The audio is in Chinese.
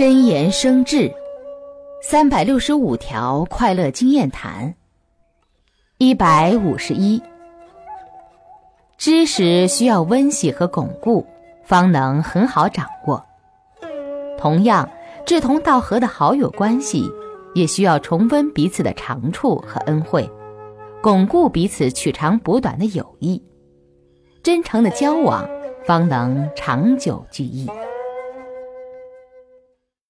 真言生智，三百六十五条快乐经验谈。一百五十一，知识需要温习和巩固，方能很好掌握。同样，志同道合的好友关系，也需要重温彼此的长处和恩惠，巩固彼此取长补短的友谊。真诚的交往，方能长久聚义。